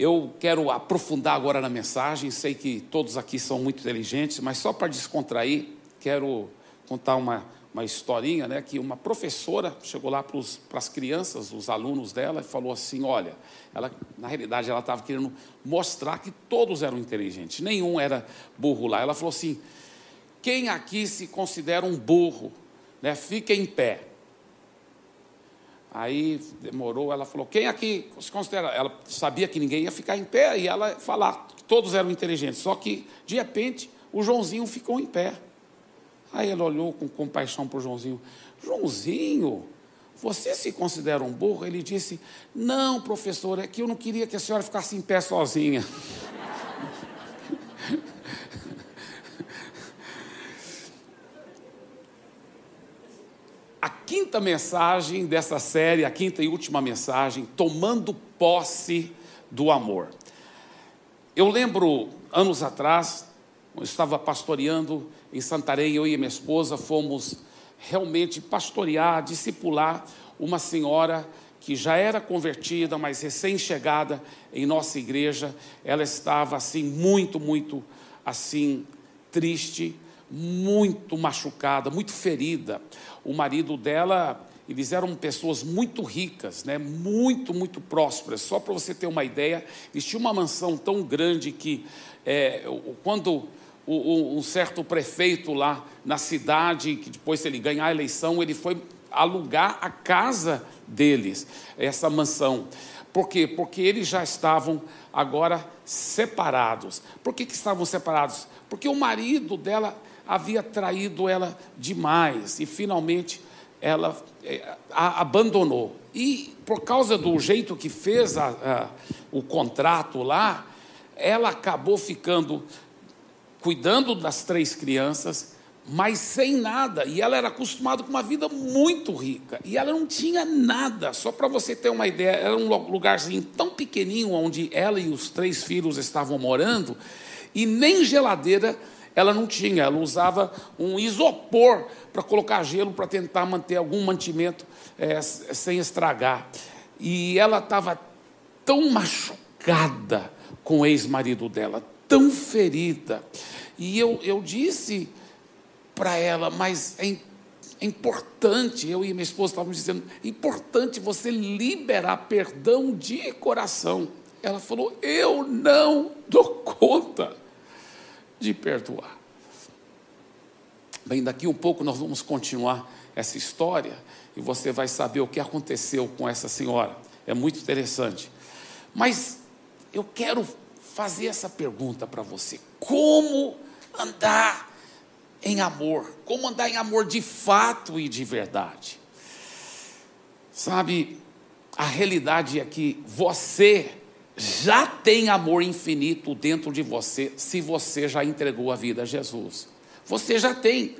Eu quero aprofundar agora na mensagem. Sei que todos aqui são muito inteligentes, mas só para descontrair, quero contar uma, uma historinha, né? Que uma professora chegou lá para as crianças, os alunos dela, e falou assim: Olha, ela, na realidade, ela estava querendo mostrar que todos eram inteligentes, nenhum era burro lá. Ela falou assim: Quem aqui se considera um burro, né? Fica em pé. Aí demorou, ela falou: quem aqui se considera? Ela sabia que ninguém ia ficar em pé e ela falar que todos eram inteligentes. Só que, de repente, o Joãozinho ficou em pé. Aí ela olhou com compaixão para o Joãozinho: Joãozinho, você se considera um burro? Ele disse: Não, professor, é que eu não queria que a senhora ficasse em pé sozinha. Quinta mensagem dessa série, a quinta e última mensagem, tomando posse do amor. Eu lembro anos atrás, eu estava pastoreando em Santarém, eu e minha esposa fomos realmente pastorear, discipular uma senhora que já era convertida, mas recém-chegada em nossa igreja. Ela estava assim muito, muito assim triste, muito machucada, muito ferida. O marido dela, eles eram pessoas muito ricas, né? muito, muito prósperas. Só para você ter uma ideia, eles tinham uma mansão tão grande que, é, quando um certo prefeito lá na cidade, que depois ele ganhar a eleição, ele foi alugar a casa deles, essa mansão. Por quê? Porque eles já estavam agora separados. Por que, que estavam separados? Porque o marido dela havia traído ela demais e finalmente ela é, a abandonou. E por causa do jeito que fez a, a, o contrato lá, ela acabou ficando cuidando das três crianças, mas sem nada. E ela era acostumada com uma vida muito rica. E ela não tinha nada. Só para você ter uma ideia, era um lugarzinho tão pequenininho onde ela e os três filhos estavam morando, e nem geladeira ela não tinha, ela usava um isopor para colocar gelo para tentar manter algum mantimento é, sem estragar. E ela estava tão machucada com o ex-marido dela, tão ferida. E eu, eu disse para ela, mas é, é importante, eu e minha esposa estávamos dizendo, é importante você liberar perdão de coração. Ela falou: Eu não dou conta de perdoar. Bem, daqui um pouco nós vamos continuar essa história e você vai saber o que aconteceu com essa senhora. É muito interessante. Mas eu quero fazer essa pergunta para você: como andar em amor? Como andar em amor de fato e de verdade? Sabe, a realidade é que você já tem amor infinito dentro de você, se você já entregou a vida a Jesus. Você já tem.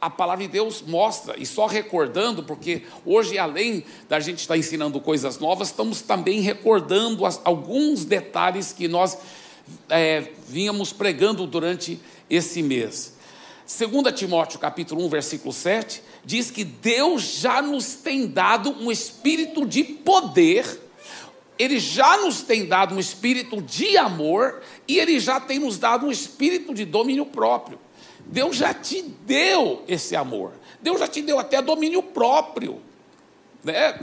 A palavra de Deus mostra, e só recordando, porque hoje, além da gente estar ensinando coisas novas, estamos também recordando as, alguns detalhes que nós é, vínhamos pregando durante esse mês. 2 Timóteo capítulo 1, versículo 7, diz que Deus já nos tem dado um espírito de poder ele já nos tem dado um espírito de amor e Ele já tem nos dado um espírito de domínio próprio. Deus já te deu esse amor. Deus já te deu até domínio próprio. Né?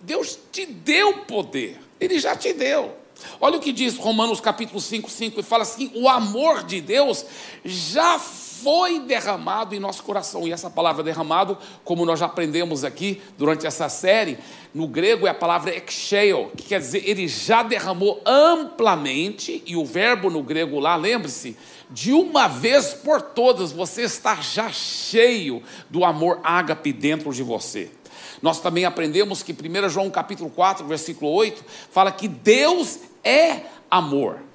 Deus te deu poder. Ele já te deu. Olha o que diz Romanos capítulo 5, 5, e fala assim: o amor de Deus já foi derramado em nosso coração. E essa palavra derramado, como nós já aprendemos aqui durante essa série, no grego é a palavra exeio, que quer dizer ele já derramou amplamente, e o verbo no grego lá, lembre-se, de uma vez por todas, você está já cheio do amor ágape dentro de você. Nós também aprendemos que 1 João capítulo 4, versículo 8, fala que Deus é amor.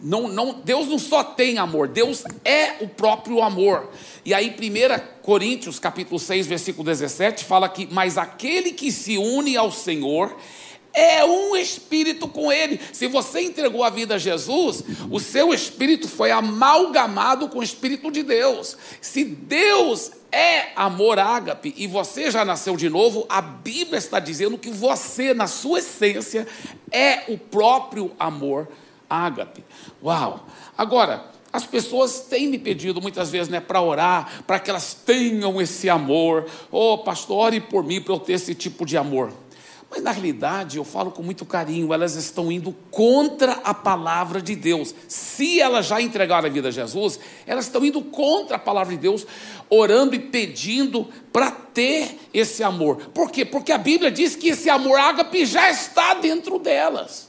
Não, não, Deus não só tem amor, Deus é o próprio amor. E aí, 1 Coríntios, capítulo 6, versículo 17, fala que, mas aquele que se une ao Senhor é um espírito com ele. Se você entregou a vida a Jesus, o seu espírito foi amalgamado com o espírito de Deus. Se Deus é amor ágape e você já nasceu de novo, a Bíblia está dizendo que você, na sua essência, é o próprio amor ágape. Uau! Agora, as pessoas têm me pedido muitas vezes né, para orar, para que elas tenham esse amor. Oh, pastor, ore por mim para eu ter esse tipo de amor. Mas na realidade, eu falo com muito carinho, elas estão indo contra a palavra de Deus. Se elas já entregaram a vida a Jesus, elas estão indo contra a palavra de Deus, orando e pedindo para ter esse amor. Por quê? Porque a Bíblia diz que esse amor ágape já está dentro delas.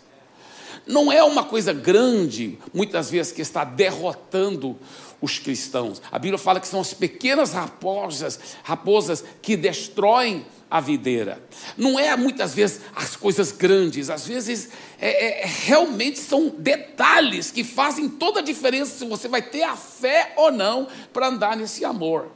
Não é uma coisa grande, muitas vezes, que está derrotando os cristãos. A Bíblia fala que são as pequenas raposas, raposas que destroem a videira. Não é muitas vezes as coisas grandes, às vezes é, é, realmente são detalhes que fazem toda a diferença se você vai ter a fé ou não para andar nesse amor.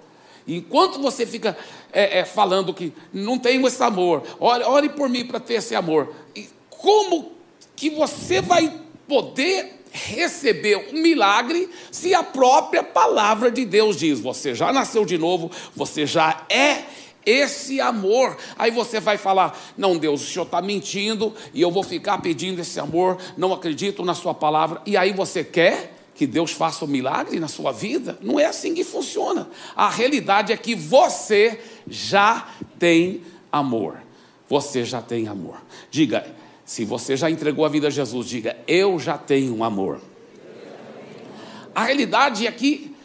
Enquanto você fica é, é falando que não tenho esse amor, ore, ore por mim para ter esse amor, e como que você vai poder receber um milagre se a própria palavra de Deus diz: você já nasceu de novo, você já é esse amor. Aí você vai falar: não, Deus, o Senhor está mentindo e eu vou ficar pedindo esse amor, não acredito na Sua palavra. E aí você quer que Deus faça um milagre na sua vida? Não é assim que funciona. A realidade é que você já tem amor. Você já tem amor. Diga, se você já entregou a vida a Jesus, diga: Eu já tenho amor. A realidade é que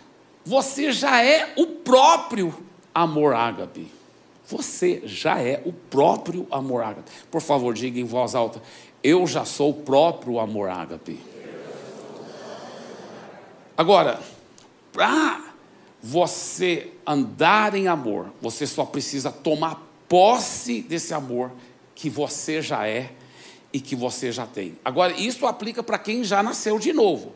você já é o próprio amor ágape. Você já é o próprio amor ágape. Por favor, diga em voz alta: Eu já sou o próprio amor ágape. Agora, para você andar em amor, você só precisa tomar posse desse amor que você já é e que você já tem. Agora, isso aplica para quem já nasceu de novo.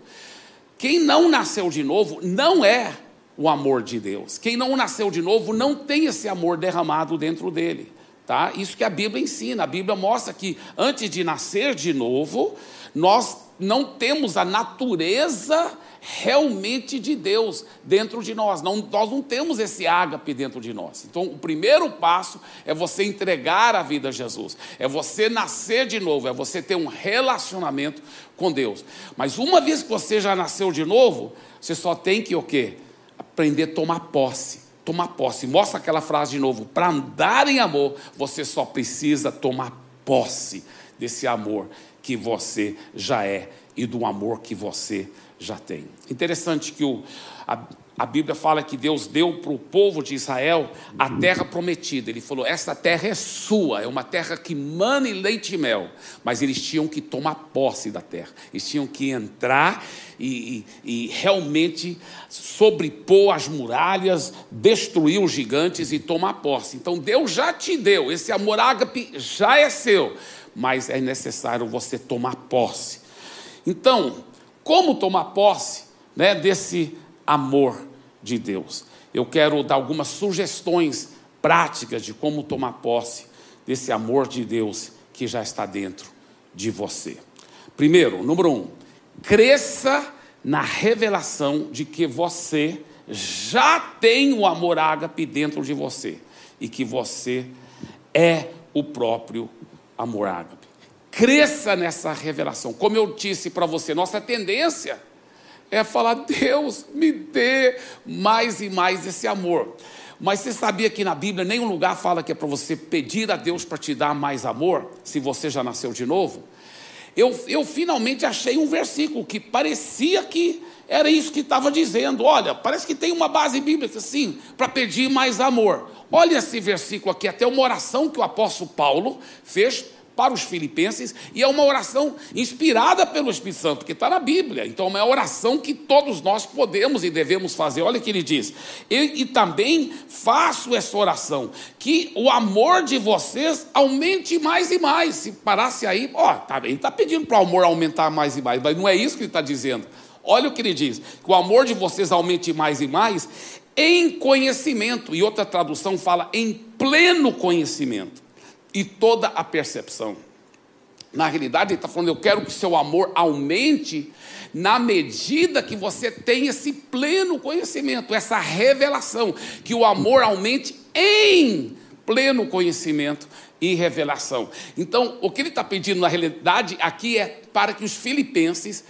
Quem não nasceu de novo não é o amor de Deus. Quem não nasceu de novo não tem esse amor derramado dentro dele. Tá? Isso que a Bíblia ensina. A Bíblia mostra que antes de nascer de novo, nós não temos a natureza realmente de Deus dentro de nós. Não, nós não temos esse ágape dentro de nós. Então, o primeiro passo é você entregar a vida a Jesus, é você nascer de novo, é você ter um relacionamento com Deus. Mas uma vez que você já nasceu de novo, você só tem que o quê? Aprender a tomar posse. Tomar posse. Mostra aquela frase de novo. Para andar em amor, você só precisa tomar posse desse amor que você já é e do amor que você já tem. Interessante que o, a, a Bíblia fala que Deus deu para o povo de Israel a terra prometida. Ele falou: essa terra é sua, é uma terra que mana e leite e mel. Mas eles tinham que tomar posse da terra, eles tinham que entrar e, e, e realmente sobrepor as muralhas, destruir os gigantes e tomar posse. Então Deus já te deu, esse amor ágape já é seu, mas é necessário você tomar posse. Então, como tomar posse né, desse amor de Deus? Eu quero dar algumas sugestões práticas de como tomar posse desse amor de Deus que já está dentro de você. Primeiro, número um, cresça na revelação de que você já tem o amor ágape dentro de você e que você é o próprio amor ágape. Cresça nessa revelação. Como eu disse para você, nossa tendência é falar: Deus, me dê mais e mais esse amor. Mas você sabia que na Bíblia nenhum lugar fala que é para você pedir a Deus para te dar mais amor, se você já nasceu de novo? Eu, eu finalmente achei um versículo que parecia que era isso que estava dizendo. Olha, parece que tem uma base bíblica assim, para pedir mais amor. Olha esse versículo aqui, até uma oração que o apóstolo Paulo fez para os filipenses, e é uma oração inspirada pelo Espírito Santo, porque está na Bíblia. Então, é uma oração que todos nós podemos e devemos fazer. Olha o que ele diz: e, e também faço essa oração, que o amor de vocês aumente mais e mais. Se parasse aí, ó, tá, ele está pedindo para o amor aumentar mais e mais, mas não é isso que ele está dizendo. Olha o que ele diz: que o amor de vocês aumente mais e mais em conhecimento, e outra tradução fala em pleno conhecimento e toda a percepção. Na realidade, ele está falando: eu quero que seu amor aumente na medida que você tem esse pleno conhecimento, essa revelação, que o amor aumente em pleno conhecimento e revelação. Então, o que ele está pedindo na realidade aqui é para que os filipenses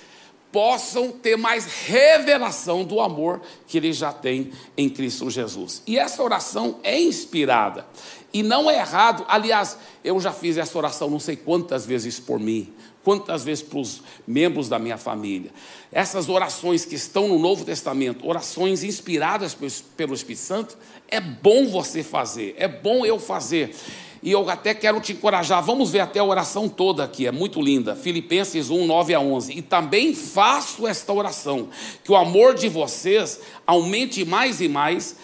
possam ter mais revelação do amor que eles já têm em Cristo Jesus. E essa oração é inspirada. E não é errado, aliás, eu já fiz essa oração não sei quantas vezes por mim, quantas vezes para os membros da minha família. Essas orações que estão no Novo Testamento, orações inspiradas pelo Espírito Santo, é bom você fazer, é bom eu fazer. E eu até quero te encorajar, vamos ver até a oração toda aqui, é muito linda. Filipenses 1, 9 a 11. E também faço esta oração, que o amor de vocês aumente mais e mais.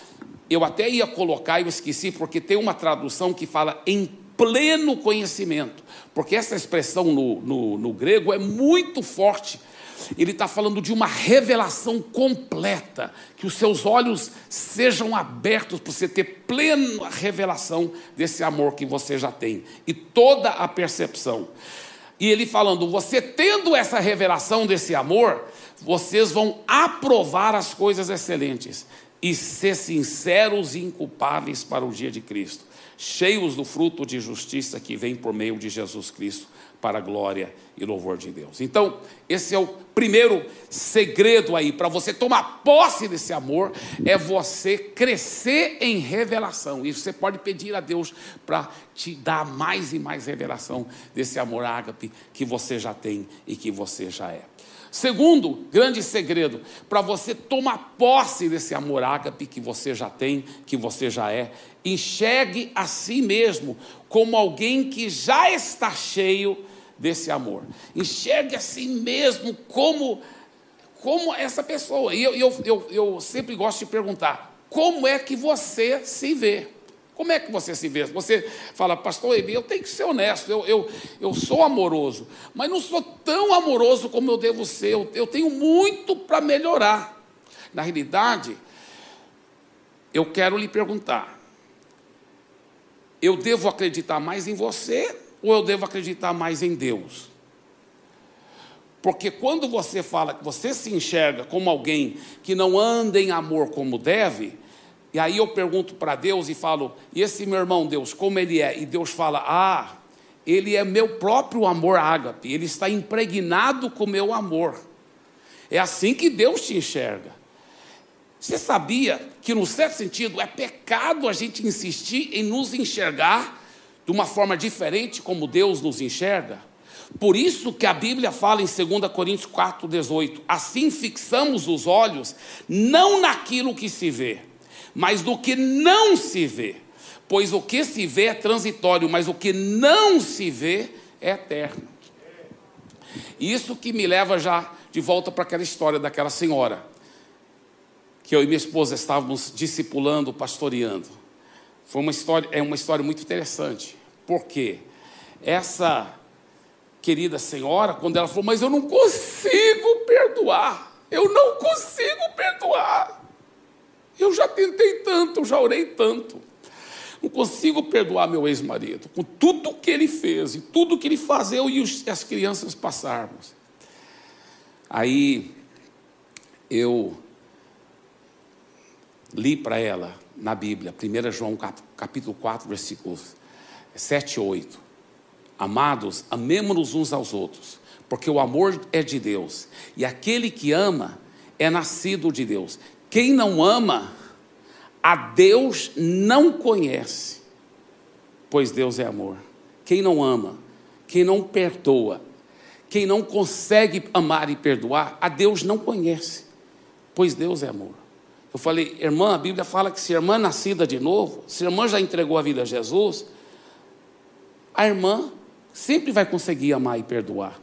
Eu até ia colocar, eu esqueci, porque tem uma tradução que fala em pleno conhecimento, porque essa expressão no, no, no grego é muito forte. Ele está falando de uma revelação completa, que os seus olhos sejam abertos para você ter plena revelação desse amor que você já tem. E toda a percepção. E ele falando, você tendo essa revelação desse amor, vocês vão aprovar as coisas excelentes e ser sinceros e inculpáveis para o dia de Cristo, cheios do fruto de justiça que vem por meio de Jesus Cristo para a glória e louvor de Deus. Então, esse é o primeiro segredo aí para você tomar posse desse amor é você crescer em revelação. E você pode pedir a Deus para te dar mais e mais revelação desse amor ágape que você já tem e que você já é. Segundo grande segredo, para você tomar posse desse amor ágape que você já tem, que você já é, enxergue a si mesmo como alguém que já está cheio desse amor. Enxergue a si mesmo como, como essa pessoa. E eu, eu, eu, eu sempre gosto de perguntar: como é que você se vê? Como é que você se vê? Você fala, pastor Eli, eu tenho que ser honesto, eu, eu, eu sou amoroso, mas não sou tão amoroso como eu devo ser, eu, eu tenho muito para melhorar. Na realidade, eu quero lhe perguntar: eu devo acreditar mais em você ou eu devo acreditar mais em Deus? Porque quando você fala que você se enxerga como alguém que não anda em amor como deve, e aí eu pergunto para Deus e falo: e esse meu irmão Deus, como ele é? E Deus fala: ah, ele é meu próprio amor ágape, ele está impregnado com meu amor. É assim que Deus te enxerga. Você sabia que, no certo sentido, é pecado a gente insistir em nos enxergar de uma forma diferente como Deus nos enxerga? Por isso que a Bíblia fala em 2 Coríntios 4,18: assim fixamos os olhos não naquilo que se vê, mas no que não se vê. Pois o que se vê é transitório, mas o que não se vê é eterno. Isso que me leva já de volta para aquela história daquela senhora que eu e minha esposa estávamos discipulando, pastoreando. Foi uma história, é uma história muito interessante. Porque essa querida senhora, quando ela falou, mas eu não consigo perdoar, eu não consigo perdoar. Eu já tentei tanto, já orei tanto. Não consigo perdoar meu ex-marido, com tudo que ele fez e tudo que ele faz, eu e as crianças passarmos. Aí eu li para ela na Bíblia, 1 João capítulo 4, versículos 7 e 8. Amados, amemos-nos uns aos outros, porque o amor é de Deus, e aquele que ama é nascido de Deus. Quem não ama, a Deus não conhece, pois Deus é amor. Quem não ama, quem não perdoa, quem não consegue amar e perdoar, a Deus não conhece, pois Deus é amor. Eu falei, irmã, a Bíblia fala que se a irmã nascida de novo, se a irmã já entregou a vida a Jesus, a irmã sempre vai conseguir amar e perdoar.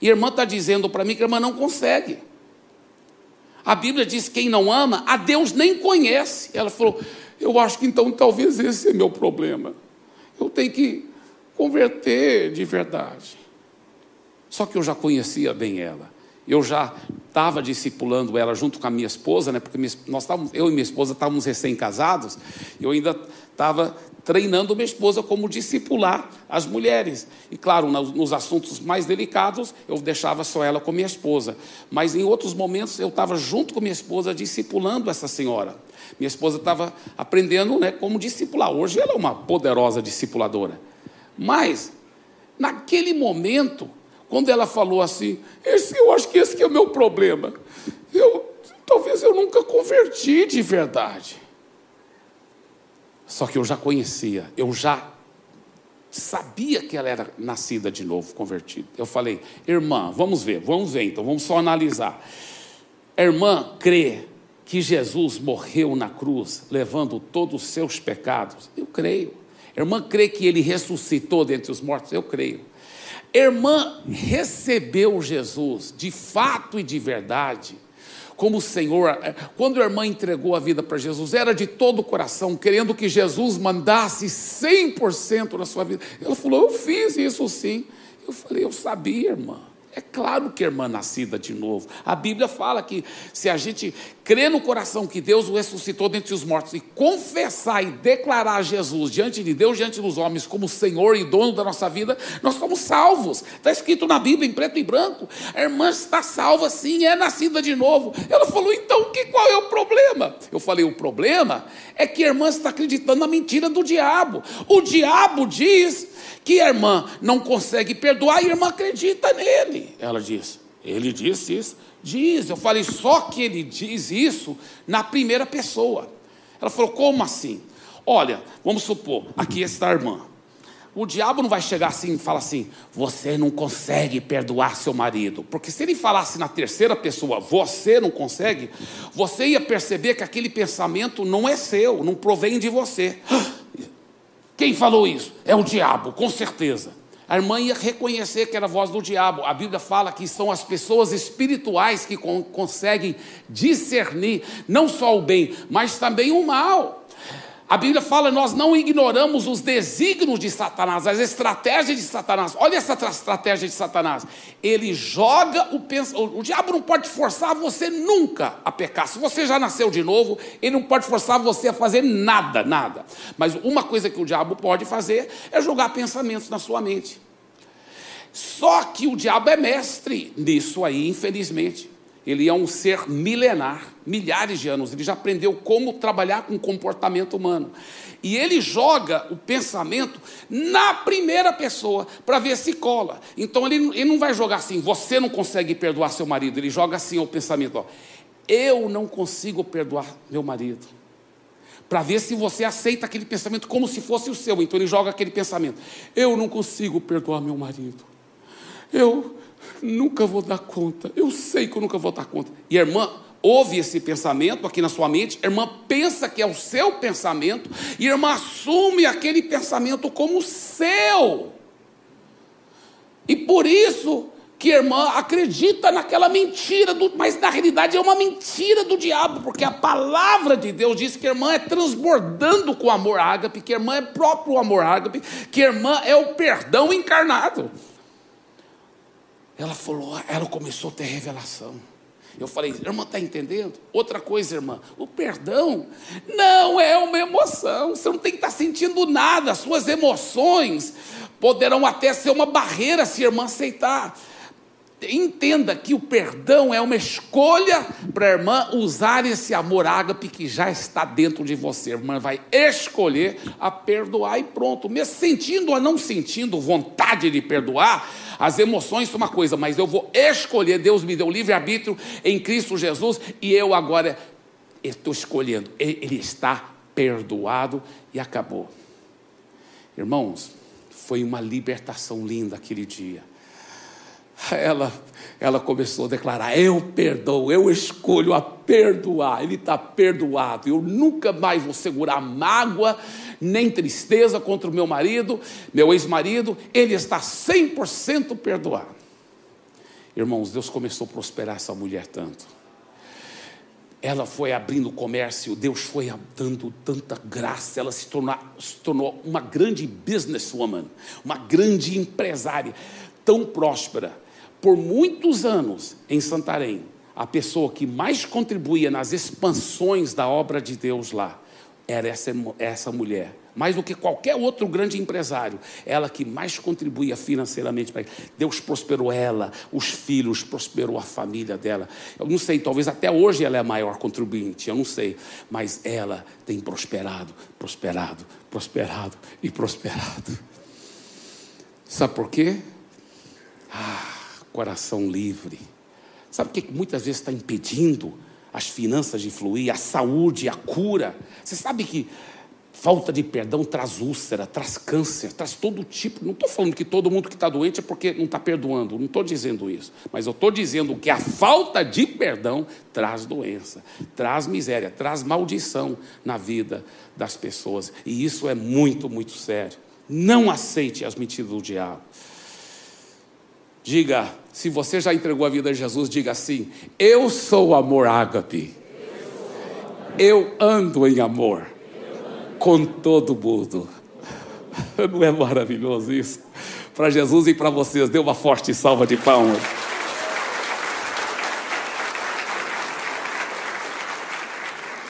E a irmã está dizendo para mim que a irmã não consegue. A Bíblia diz que quem não ama, a Deus nem conhece. Ela falou, eu acho que então talvez esse é meu problema. Eu tenho que converter de verdade. Só que eu já conhecia bem ela. Eu já estava discipulando ela junto com a minha esposa, né? Porque nós estávamos, eu e minha esposa estávamos recém-casados, eu ainda estava treinando minha esposa como discipular as mulheres. E claro, nos assuntos mais delicados, eu deixava só ela com minha esposa. Mas em outros momentos eu estava junto com minha esposa discipulando essa senhora. Minha esposa estava aprendendo né, como discipular. Hoje ela é uma poderosa discipuladora. Mas, naquele momento, quando ela falou assim, esse, eu acho que esse é o meu problema. Eu, talvez eu nunca converti de verdade. Só que eu já conhecia, eu já sabia que ela era nascida de novo, convertida. Eu falei, irmã, vamos ver, vamos ver então, vamos só analisar. A irmã crê que Jesus morreu na cruz, levando todos os seus pecados? Eu creio. A irmã crê que ele ressuscitou dentre os mortos? Eu creio. Irmã recebeu Jesus de fato e de verdade como o Senhor. É, quando a irmã entregou a vida para Jesus, era de todo o coração, querendo que Jesus mandasse 100% na sua vida. Ela falou: Eu fiz isso sim. Eu falei: Eu sabia, irmã. É claro que a irmã nascida de novo. A Bíblia fala que se a gente crer no coração que Deus o ressuscitou dentre os mortos e confessar e declarar Jesus diante de Deus, diante dos homens, como Senhor e dono da nossa vida, nós somos salvos. Está escrito na Bíblia em preto e branco. A irmã está salva sim, é nascida de novo. Ela falou: então que, qual é o problema? Eu falei: o problema é que a irmã está acreditando na mentira do diabo. O diabo diz que a irmã não consegue perdoar e a irmã acredita nele. Ela diz: Ele disse isso. Diz, eu falei, só que ele diz isso na primeira pessoa. Ela falou: Como assim? Olha, vamos supor, aqui está a irmã. O diabo não vai chegar assim e falar assim: você não consegue perdoar seu marido. Porque se ele falasse na terceira pessoa, você não consegue, você ia perceber que aquele pensamento não é seu, não provém de você. Quem falou isso? É o diabo, com certeza. A irmã ia reconhecer que era a voz do diabo. A Bíblia fala que são as pessoas espirituais que con conseguem discernir não só o bem, mas também o mal. A Bíblia fala: nós não ignoramos os desígnios de Satanás, as estratégias de Satanás. Olha essa estratégia de Satanás. Ele joga o pensamento. O diabo não pode forçar você nunca a pecar. Se você já nasceu de novo, ele não pode forçar você a fazer nada, nada. Mas uma coisa que o diabo pode fazer é jogar pensamentos na sua mente. Só que o diabo é mestre nisso aí, infelizmente. Ele é um ser milenar, milhares de anos. Ele já aprendeu como trabalhar com o comportamento humano. E ele joga o pensamento na primeira pessoa para ver se cola. Então ele, ele, não vai jogar assim, você não consegue perdoar seu marido. Ele joga assim o pensamento: ó, eu não consigo perdoar meu marido. Para ver se você aceita aquele pensamento como se fosse o seu. Então ele joga aquele pensamento: eu não consigo perdoar meu marido. Eu nunca vou dar conta. Eu sei que eu nunca vou dar conta. E a irmã ouve esse pensamento aqui na sua mente, a irmã pensa que é o seu pensamento, e a irmã assume aquele pensamento como seu. E por isso que a irmã acredita naquela mentira, do, mas na realidade é uma mentira do diabo, porque a palavra de Deus diz que a irmã é transbordando com amor ágape, que a irmã é próprio amor ágape, que a irmã é o perdão encarnado. Ela falou, ela começou a ter revelação. Eu falei, irmã, está entendendo? Outra coisa, irmã, o perdão não é uma emoção. Você não tem que estar tá sentindo nada. Suas emoções poderão até ser uma barreira se a irmã aceitar. Entenda que o perdão é uma escolha para a irmã usar esse amor ágape que já está dentro de você. A irmã vai escolher a perdoar e pronto. Mesmo sentindo ou não sentindo vontade de perdoar, as emoções são uma coisa, mas eu vou escolher. Deus me deu livre-arbítrio em Cristo Jesus e eu agora estou escolhendo. Ele está perdoado e acabou. Irmãos, foi uma libertação linda aquele dia. Ela, ela começou a declarar: Eu perdoo, eu escolho a perdoar. Ele está perdoado. Eu nunca mais vou segurar mágoa, nem tristeza contra o meu marido, meu ex-marido, ele está 100% perdoado. Irmãos, Deus começou a prosperar essa mulher tanto. Ela foi abrindo comércio, Deus foi dando tanta graça, ela se tornou, se tornou uma grande businesswoman, uma grande empresária, tão próspera. Por muitos anos em Santarém, a pessoa que mais contribuía nas expansões da obra de Deus lá era essa, essa mulher. Mais do que qualquer outro grande empresário, ela que mais contribuía financeiramente para. Deus prosperou ela, os filhos, prosperou a família dela. Eu não sei, talvez até hoje ela é a maior contribuinte, eu não sei, mas ela tem prosperado, prosperado, prosperado e prosperado. Sabe por quê? Coração livre. Sabe o que muitas vezes está impedindo as finanças de fluir, a saúde, a cura? Você sabe que falta de perdão traz úlcera, traz câncer, traz todo tipo. Não estou falando que todo mundo que está doente é porque não está perdoando, não estou dizendo isso. Mas eu estou dizendo que a falta de perdão traz doença, traz miséria, traz maldição na vida das pessoas. E isso é muito, muito sério. Não aceite as mentiras do diabo. Diga, se você já entregou a vida a Jesus, diga assim: Eu sou amor ágape. Eu ando em amor com todo mundo. Não é maravilhoso isso? Para Jesus e para vocês, dê uma forte salva de palmas.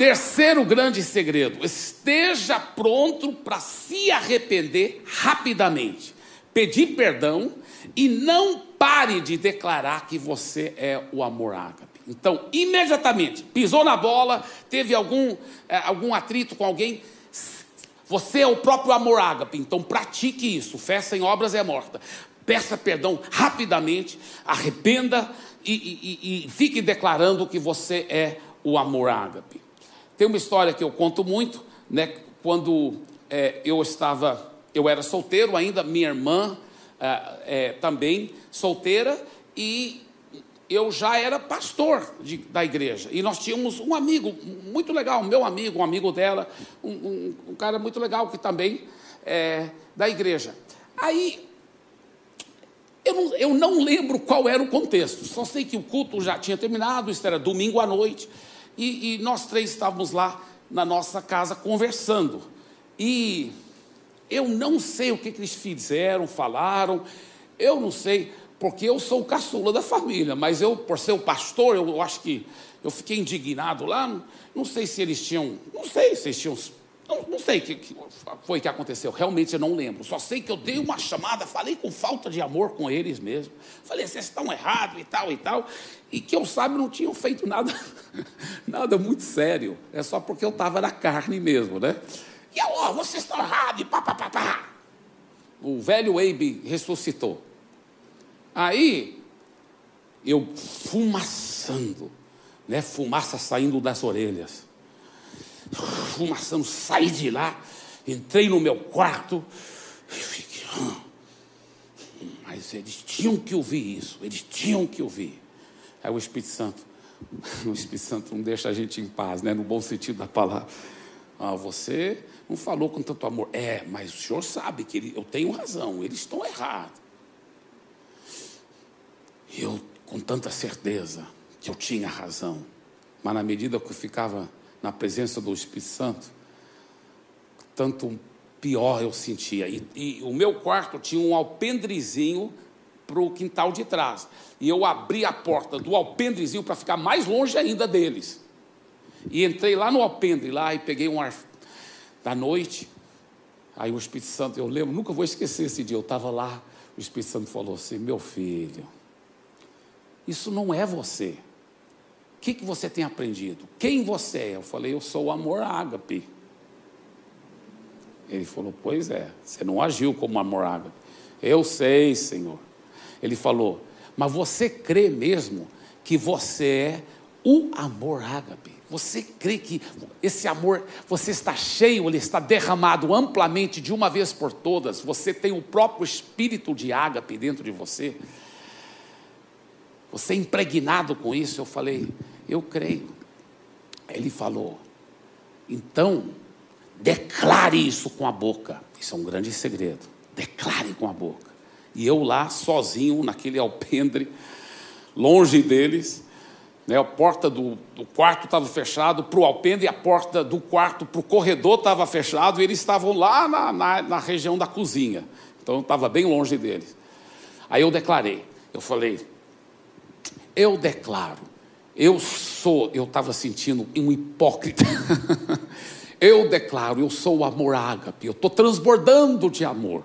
Terceiro grande segredo: esteja pronto para se arrepender rapidamente, pedir perdão e não pare de declarar que você é o amor ágape. Então, imediatamente, pisou na bola, teve algum, é, algum atrito com alguém, você é o próprio amor ágape. Então, pratique isso. Fé sem obras é morta. Peça perdão rapidamente, arrependa e, e, e fique declarando que você é o amor ágape. Tem uma história que eu conto muito, né? Quando é, eu estava, eu era solteiro ainda, minha irmã é, é, também solteira e eu já era pastor de, da igreja. E nós tínhamos um amigo muito legal, meu amigo, um amigo dela, um, um, um cara muito legal que também é da igreja. Aí eu não, eu não, lembro qual era o contexto, só sei que o culto já tinha terminado, isso era domingo à noite. E, e nós três estávamos lá na nossa casa conversando. E eu não sei o que, que eles fizeram, falaram, eu não sei, porque eu sou o caçula da família, mas eu, por ser o pastor, eu, eu acho que eu fiquei indignado lá. Não, não, sei se eles tinham, não sei se eles tinham não, não, sei o que, que, foi que aconteceu, realmente eu não lembro. Só sei que eu dei uma chamada, falei com falta de amor com eles mesmo. Falei, vocês estão errados e tal e tal. E que eu saiba, não tinham feito nada, nada muito sério. É só porque eu estava na carne mesmo, né? E ó, vocês estão errados, pá, pá, pá, pá. O velho Abe ressuscitou. Aí, eu fumaçando, né? Fumaça saindo das orelhas fumaçando, saí de lá, entrei no meu quarto e fiquei. Ah. Mas eles tinham que ouvir isso, eles tinham que ouvir. Aí o Espírito Santo, o Espírito Santo não deixa a gente em paz, né? no bom sentido da palavra. Ah, você não falou com tanto amor. É, mas o senhor sabe que ele, eu tenho razão, eles estão errados. Eu, com tanta certeza que eu tinha razão, mas na medida que eu ficava na presença do Espírito Santo, tanto pior eu sentia. E, e o meu quarto tinha um alpendrezinho para o quintal de trás. E eu abri a porta do alpendrezinho para ficar mais longe ainda deles. E entrei lá no alpendre, lá, e peguei um da noite. Aí o Espírito Santo, eu lembro, nunca vou esquecer esse dia, eu estava lá, o Espírito Santo falou assim: meu filho, isso não é você. O que, que você tem aprendido? Quem você é? Eu falei, eu sou o amor ágape. Ele falou, pois é, você não agiu como amor ágape. Eu sei, Senhor. Ele falou, mas você crê mesmo que você é o amor ágape? Você crê que esse amor, você está cheio, ele está derramado amplamente de uma vez por todas? Você tem o próprio espírito de ágape dentro de você? Você é impregnado com isso? Eu falei, eu creio. Ele falou: então, declare isso com a boca. Isso é um grande segredo. Declare com a boca. E eu lá, sozinho, naquele alpendre, longe deles, né, a porta do, do quarto estava fechada para o alpendre e a porta do quarto para o corredor estava fechado e eles estavam lá na, na, na região da cozinha. Então eu estava bem longe deles. Aí eu declarei, eu falei, eu declaro Eu sou, eu estava sentindo um hipócrita. eu declaro, eu sou o amor ágape, eu estou transbordando de amor.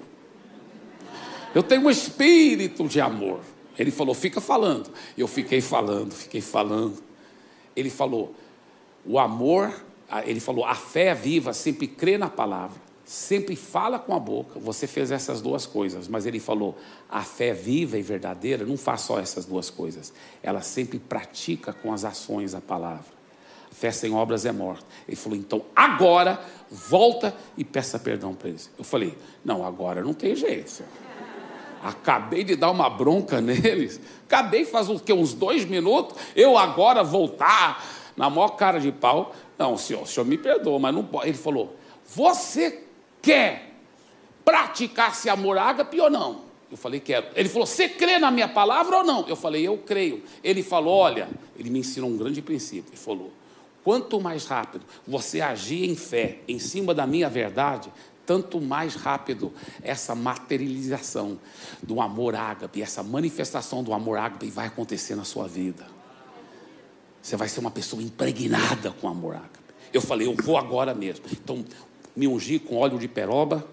Eu tenho um espírito de amor. Ele falou, fica falando. Eu fiquei falando, fiquei falando. Ele falou, o amor, ele falou, a fé é viva sempre crê na palavra, sempre fala com a boca. Você fez essas duas coisas, mas ele falou, a fé viva e verdadeira não faz só essas duas coisas. Ela sempre pratica com as ações a palavra. Fé sem obras é morta. Ele falou, então agora volta e peça perdão para eles. Eu falei, não, agora não tem jeito. Senhor. Acabei de dar uma bronca neles. Acabei faz uns, uns dois minutos. Eu agora voltar na maior cara de pau. Não, senhor, o senhor me perdoa, mas não pode. Ele falou: Você quer praticar esse amor ágape ou não? Eu falei: Quero. Ele falou: Você crê na minha palavra ou não? Eu falei: Eu creio. Ele falou: Olha, ele me ensinou um grande princípio. Ele falou: Quanto mais rápido você agir em fé em cima da minha verdade, tanto mais rápido essa materialização do amor ágape, essa manifestação do amor ágape vai acontecer na sua vida. Você vai ser uma pessoa impregnada com amor ágape. Eu falei, eu vou agora mesmo. Então, me ungi com óleo de peroba.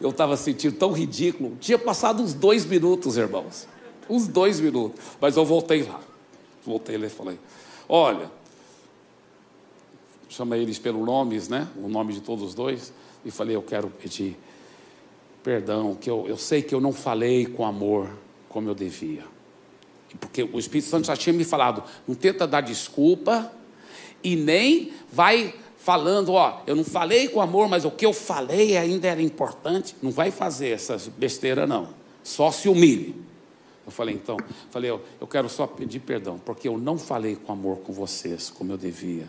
Eu estava sentindo tão ridículo. Tinha passado uns dois minutos, irmãos. Uns dois minutos. Mas eu voltei lá. Voltei lá e falei: Olha, chama eles pelo nomes, né? O nome de todos os dois. E falei, eu quero pedir perdão, que eu, eu sei que eu não falei com amor como eu devia. Porque o Espírito Santo já tinha me falado, não tenta dar desculpa e nem vai falando, ó, eu não falei com amor, mas o que eu falei ainda era importante. Não vai fazer essas besteiras, não. Só se humilhe. Eu falei, então, falei, eu, eu quero só pedir perdão, porque eu não falei com amor com vocês, como eu devia.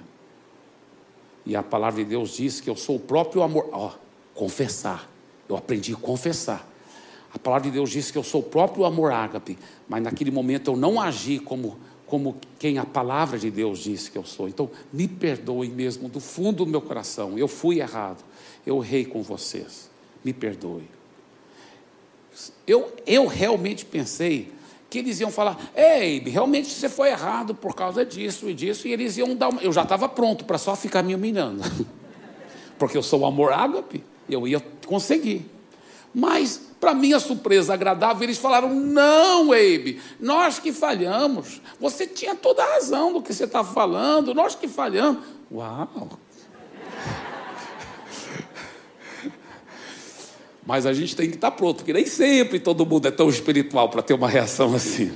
E a palavra de Deus diz que eu sou o próprio amor. Ó, confessar. Eu aprendi a confessar. A palavra de Deus diz que eu sou o próprio amor ágape, mas naquele momento eu não agi como, como quem a palavra de Deus disse que eu sou. Então, me perdoe mesmo do fundo do meu coração. Eu fui errado. Eu errei com vocês. Me perdoe. Eu, eu realmente pensei que eles iam falar: Ei, realmente você foi errado por causa disso e disso, e eles iam dar. Uma... Eu já estava pronto para só ficar me humilhando, porque eu sou o amor ágape, eu ia conseguir. Mas, para minha surpresa agradável, eles falaram: Não, Abe, nós que falhamos. Você tinha toda a razão do que você está falando, nós que falhamos. Uau! Mas a gente tem que estar pronto, porque nem sempre todo mundo é tão espiritual para ter uma reação assim.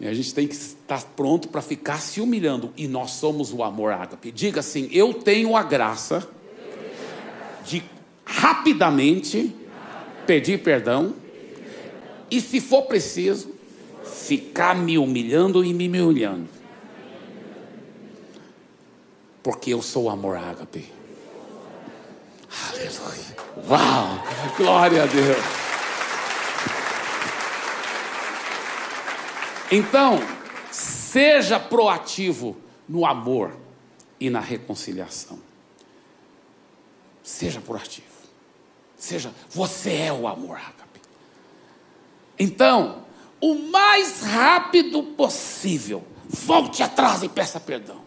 E a gente tem que estar pronto para ficar se humilhando. E nós somos o amor ágape. Diga assim: eu tenho a graça de rapidamente pedir perdão. E se for preciso, ficar me humilhando e me humilhando. Porque eu sou o amor ágape. Aleluia. Uau! Glória a Deus. Então, seja proativo no amor e na reconciliação. Seja proativo. Seja, você é o amor, Agape. Então, o mais rápido possível, volte atrás e peça perdão.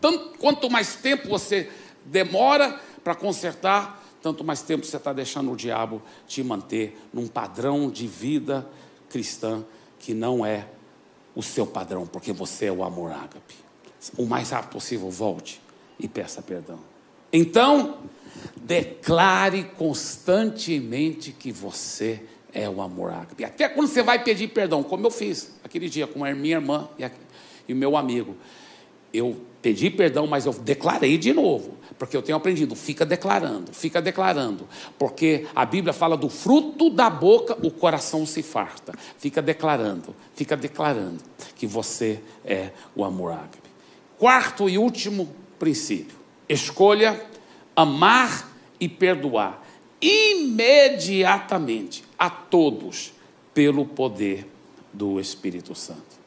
Tanto, quanto mais tempo você demora, para consertar, tanto mais tempo você está deixando o diabo te manter num padrão de vida cristã que não é o seu padrão, porque você é o amor ágape. O mais rápido possível, volte e peça perdão. Então, declare constantemente que você é o amor ágape. Até quando você vai pedir perdão, como eu fiz aquele dia com a minha irmã e o meu amigo. Eu pedi perdão, mas eu declarei de novo. Porque eu tenho aprendido, fica declarando, fica declarando. Porque a Bíblia fala do fruto da boca, o coração se farta. Fica declarando, fica declarando que você é o amor ágape. Quarto e último princípio: escolha amar e perdoar imediatamente a todos pelo poder do Espírito Santo.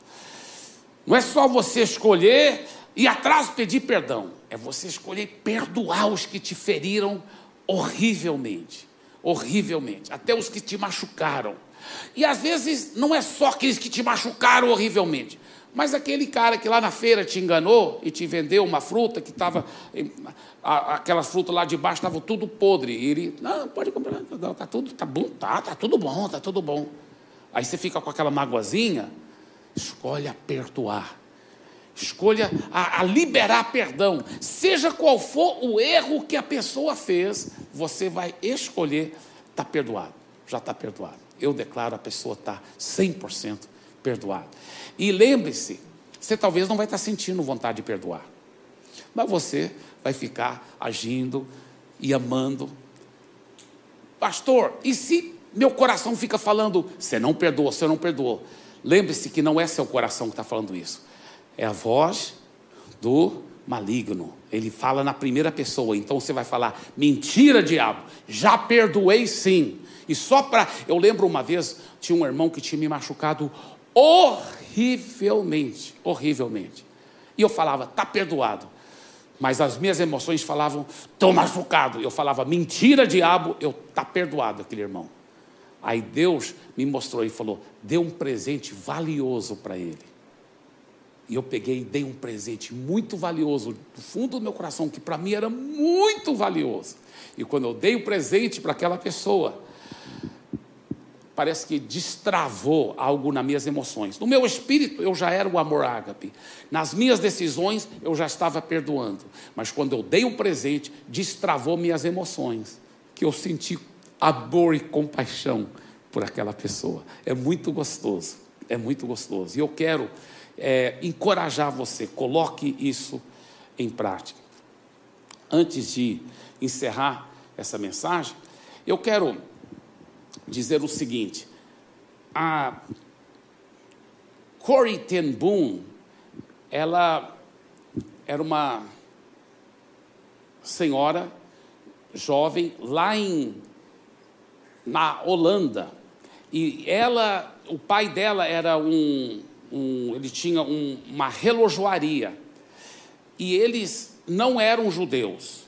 Não é só você escolher e atrás pedir perdão é você escolher perdoar os que te feriram horrivelmente. horrivelmente, até os que te machucaram. E às vezes não é só aqueles que te machucaram horrivelmente, mas aquele cara que lá na feira te enganou e te vendeu uma fruta que estava. Aquela fruta lá de baixo estava tudo podre. E ele, não, pode comprar, está tudo, tá bom, tá, tá tudo bom, está tudo bom. Aí você fica com aquela magoazinha, escolhe perdoar. Escolha a, a, liberar perdão. Seja qual for o erro que a pessoa fez, você vai escolher, está perdoado. Já está perdoado. Eu declaro a pessoa está 100% perdoada. E lembre-se, você talvez não vai estar sentindo vontade de perdoar, mas você vai ficar agindo e amando. Pastor, e se meu coração fica falando, você não perdoa, você não perdoou? Lembre-se que não é seu coração que está falando isso, é a voz do maligno. Ele fala na primeira pessoa, então você vai falar: mentira, diabo, já perdoei sim. E só para. Eu lembro uma vez, tinha um irmão que tinha me machucado horrivelmente, horrivelmente. E eu falava, está perdoado. Mas as minhas emoções falavam, estou machucado. Eu falava, mentira, diabo, eu está perdoado aquele irmão. Aí Deus me mostrou e falou, dê um presente valioso para ele. E eu peguei e dei um presente muito valioso, do fundo do meu coração, que para mim era muito valioso. E quando eu dei o presente para aquela pessoa, parece que destravou algo nas minhas emoções. No meu espírito, eu já era o amor ágape. Nas minhas decisões, eu já estava perdoando. Mas quando eu dei o presente, destravou minhas emoções, que eu senti amor e compaixão por aquela pessoa. É muito gostoso, é muito gostoso. E eu quero é, encorajar você, coloque isso em prática. Antes de encerrar essa mensagem, eu quero dizer o seguinte: a Corrie ten Boom, ela era uma senhora jovem lá em na Holanda e ela, o pai dela era um, um ele tinha um, uma relojoaria. E eles não eram judeus,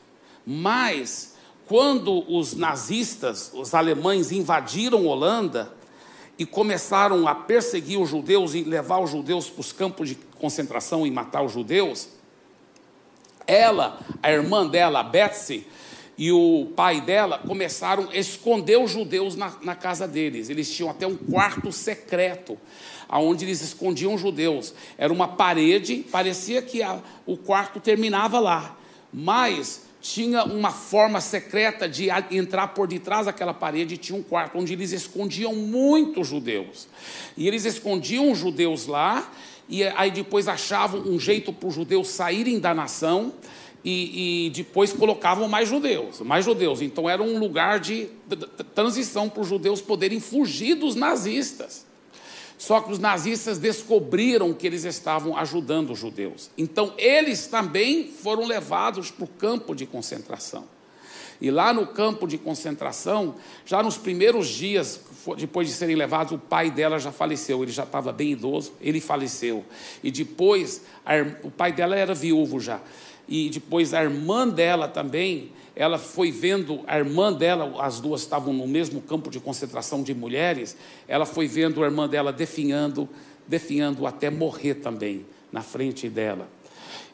mas quando os nazistas, os alemães, invadiram Holanda e começaram a perseguir os judeus e levar os judeus para os campos de concentração e matar os judeus, ela, a irmã dela, Betsy, e o pai dela começaram a esconder os judeus na, na, casa deles. Eles tinham até um quarto secreto, onde eles escondiam os judeus. Era uma parede, parecia que a, o quarto terminava lá, mas tinha uma forma secreta de entrar por detrás daquela parede, tinha um quarto onde eles escondiam muitos judeus. E eles escondiam os judeus lá, e aí depois achavam um jeito para os judeus saírem da nação, e, e, depois colocavam mais judeus, mais judeus. Então era um lugar de transição para os judeus poderem fugir dos nazistas. Só que os nazistas descobriram que eles estavam ajudando os judeus. Então, eles também foram levados para o campo de concentração. E lá no campo de concentração, já nos primeiros dias, depois de serem levados, o pai dela já faleceu. Ele já estava bem idoso, ele faleceu. E depois, a, o pai dela era viúvo já. E depois a irmã dela também ela foi vendo a irmã dela, as duas estavam no mesmo campo de concentração de mulheres, ela foi vendo a irmã dela definhando, definhando até morrer também na frente dela.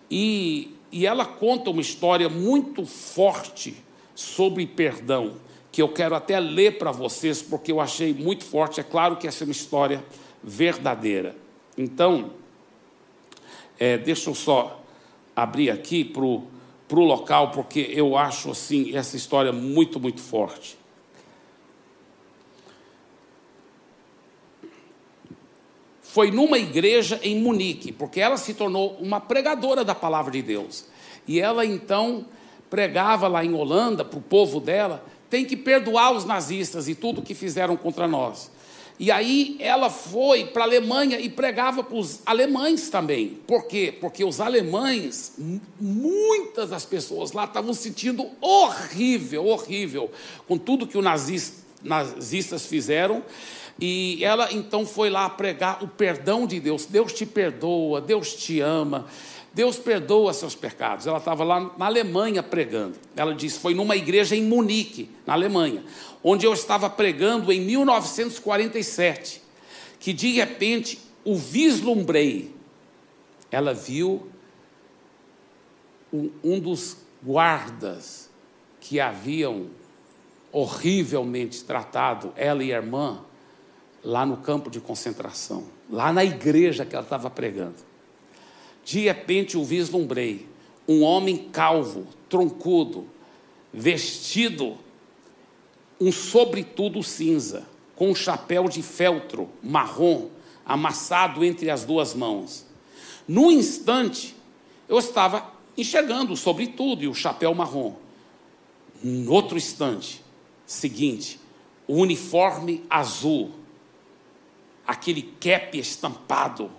E, e ela conta uma história muito forte sobre perdão, que eu quero até ler para vocês, porque eu achei muito forte. É claro que essa é uma história verdadeira. Então, é, deixa eu só abrir aqui para o local, porque eu acho assim essa história muito, muito forte. Foi numa igreja em Munique, porque ela se tornou uma pregadora da palavra de Deus. E ela então pregava lá em Holanda para o povo dela: tem que perdoar os nazistas e tudo que fizeram contra nós. E aí ela foi para a Alemanha e pregava para os alemães também. Por quê? Porque os alemães, muitas das pessoas lá estavam sentindo horrível, horrível, com tudo que os nazistas fizeram. E ela então foi lá pregar o perdão de Deus. Deus te perdoa, Deus te ama. Deus perdoa seus pecados. Ela estava lá na Alemanha pregando. Ela disse: Foi numa igreja em Munique, na Alemanha, onde eu estava pregando em 1947, que de repente o vislumbrei. Ela viu um, um dos guardas que haviam horrivelmente tratado ela e a irmã lá no campo de concentração, lá na igreja que ela estava pregando. De repente o vislumbrei, um homem calvo, troncudo, vestido um sobretudo cinza, com um chapéu de feltro marrom amassado entre as duas mãos. No instante, eu estava enxergando o sobretudo e o chapéu marrom. No outro instante, seguinte, o uniforme azul, aquele cap estampado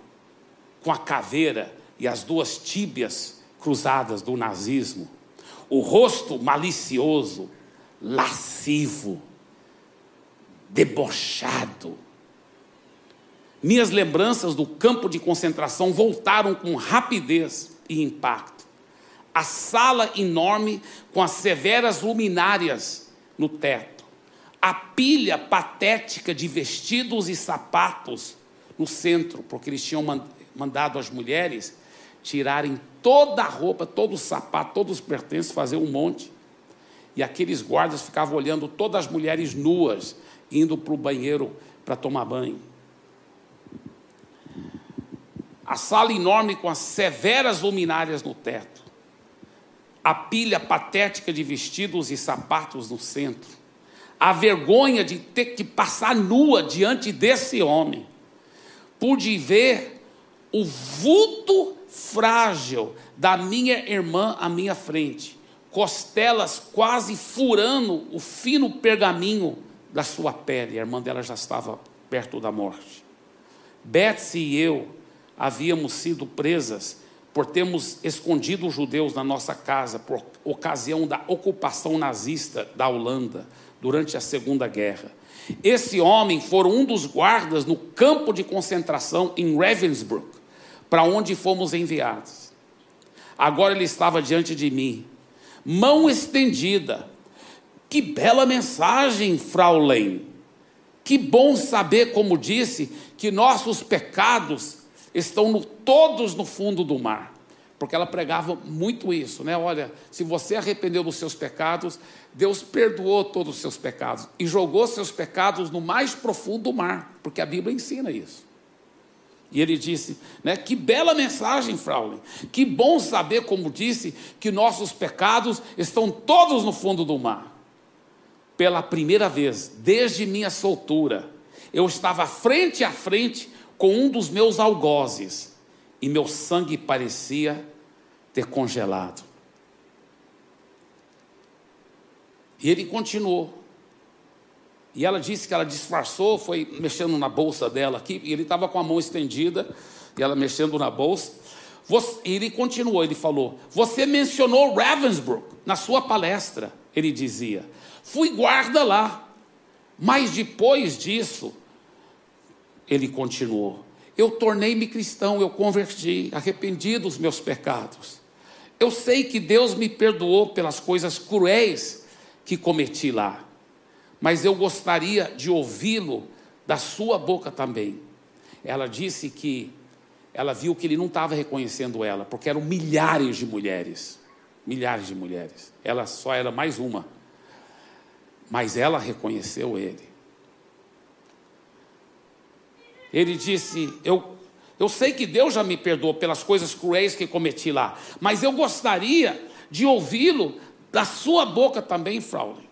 com a caveira e as duas tíbias cruzadas do nazismo, o rosto malicioso, lascivo, debochado. Minhas lembranças do campo de concentração voltaram com rapidez e impacto. A sala enorme com as severas luminárias no teto, a pilha patética de vestidos e sapatos no centro, porque eles tinham mandado as mulheres tirarem toda a roupa, todo o sapato, todos os pertences, fazer um monte. E aqueles guardas ficavam olhando todas as mulheres nuas, indo para o banheiro para tomar banho. A sala enorme com as severas luminárias no teto. A pilha patética de vestidos e sapatos no centro. A vergonha de ter que passar nua diante desse homem. Pude ver o vulto frágil da minha irmã à minha frente, costelas quase furando o fino pergaminho da sua pele. A irmã dela já estava perto da morte. Betsy e eu havíamos sido presas por termos escondido os judeus na nossa casa por ocasião da ocupação nazista da Holanda durante a Segunda Guerra. Esse homem foi um dos guardas no campo de concentração em Ravensbrück para onde fomos enviados. Agora ele estava diante de mim, mão estendida. Que bela mensagem, Fraulein. Que bom saber, como disse, que nossos pecados estão no, todos no fundo do mar. Porque ela pregava muito isso, né? Olha, se você arrependeu dos seus pecados, Deus perdoou todos os seus pecados e jogou seus pecados no mais profundo do mar, porque a Bíblia ensina isso. E ele disse, né, que bela mensagem, Fraulein. Que bom saber, como disse, que nossos pecados estão todos no fundo do mar. Pela primeira vez, desde minha soltura, eu estava frente a frente com um dos meus algozes e meu sangue parecia ter congelado. E ele continuou. E ela disse que ela disfarçou, foi mexendo na bolsa dela aqui, e ele estava com a mão estendida, e ela mexendo na bolsa. e ele continuou, ele falou: Você mencionou Ravensbrück na sua palestra. Ele dizia: Fui guarda lá. Mas depois disso, ele continuou: Eu tornei-me cristão, eu converti, arrependi dos meus pecados. Eu sei que Deus me perdoou pelas coisas cruéis que cometi lá mas eu gostaria de ouvi-lo da sua boca também. Ela disse que ela viu que ele não estava reconhecendo ela, porque eram milhares de mulheres. Milhares de mulheres. Ela só era mais uma. Mas ela reconheceu ele. Ele disse: Eu, eu sei que Deus já me perdoou pelas coisas cruéis que cometi lá, mas eu gostaria de ouvi-lo da sua boca também, Fraulein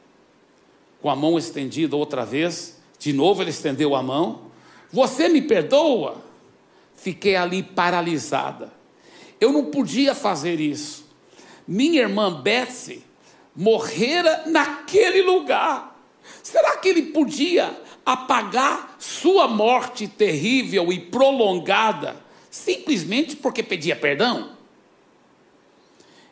com a mão estendida outra vez. De novo ele estendeu a mão. Você me perdoa? Fiquei ali paralisada. Eu não podia fazer isso. Minha irmã Betsy morrera naquele lugar. Será que ele podia apagar sua morte terrível e prolongada simplesmente porque pedia perdão?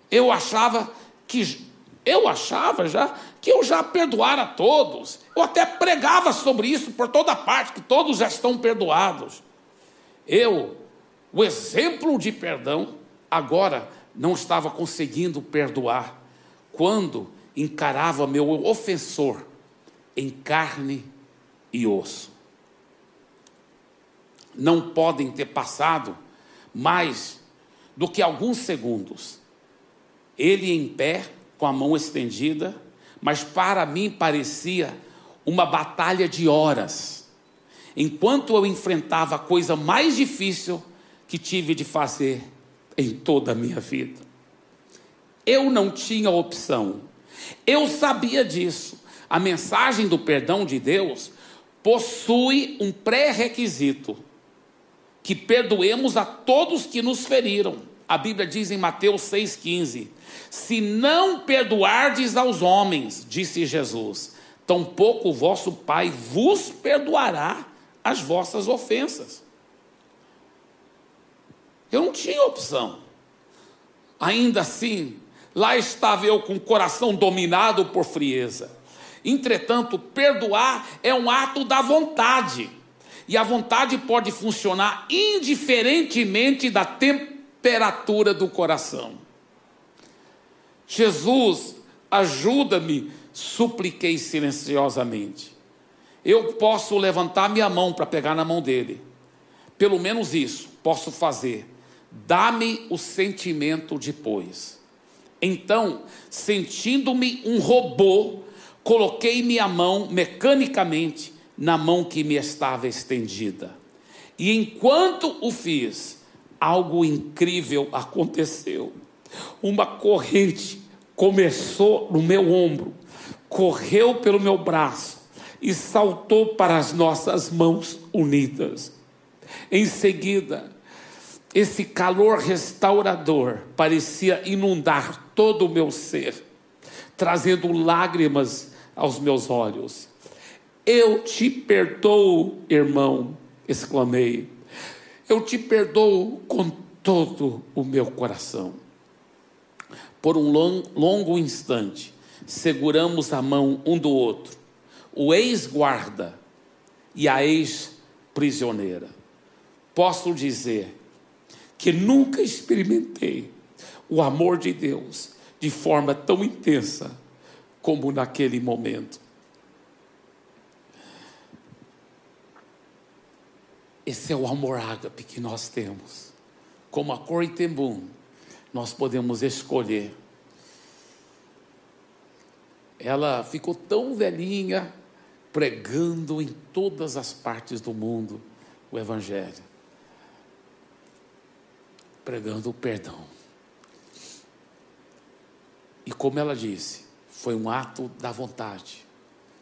Eu achava que eu achava já que eu já perdoara todos. Eu até pregava sobre isso por toda parte, que todos já estão perdoados. Eu, o exemplo de perdão, agora não estava conseguindo perdoar quando encarava meu ofensor em carne e osso. Não podem ter passado mais do que alguns segundos. Ele em pé, com a mão estendida, mas para mim parecia uma batalha de horas. Enquanto eu enfrentava a coisa mais difícil que tive de fazer em toda a minha vida. Eu não tinha opção. Eu sabia disso. A mensagem do perdão de Deus possui um pré-requisito: que perdoemos a todos que nos feriram. A Bíblia diz em Mateus 6,15: Se não perdoardes aos homens, disse Jesus, tampouco o vosso Pai vos perdoará as vossas ofensas. Eu não tinha opção. Ainda assim, lá estava eu com o coração dominado por frieza. Entretanto, perdoar é um ato da vontade. E a vontade pode funcionar indiferentemente da temperatura do coração. Jesus, ajuda-me, supliquei silenciosamente. Eu posso levantar minha mão para pegar na mão dele. Pelo menos isso posso fazer. Dá-me o sentimento depois. Então, sentindo-me um robô, coloquei minha mão mecanicamente na mão que me estava estendida. E enquanto o fiz, algo incrível aconteceu. Uma corrente começou no meu ombro, correu pelo meu braço e saltou para as nossas mãos unidas. Em seguida, esse calor restaurador parecia inundar todo o meu ser, trazendo lágrimas aos meus olhos. Eu te perdoo, irmão, exclamei. Eu te perdoo com todo o meu coração. Por um longo instante, seguramos a mão um do outro, o ex-guarda e a ex-prisioneira. Posso dizer que nunca experimentei o amor de Deus de forma tão intensa como naquele momento. Esse é o amor ágape que nós temos. Como a cor Tembum, nós podemos escolher. Ela ficou tão velhinha, pregando em todas as partes do mundo o Evangelho, pregando o perdão. E como ela disse, foi um ato da vontade.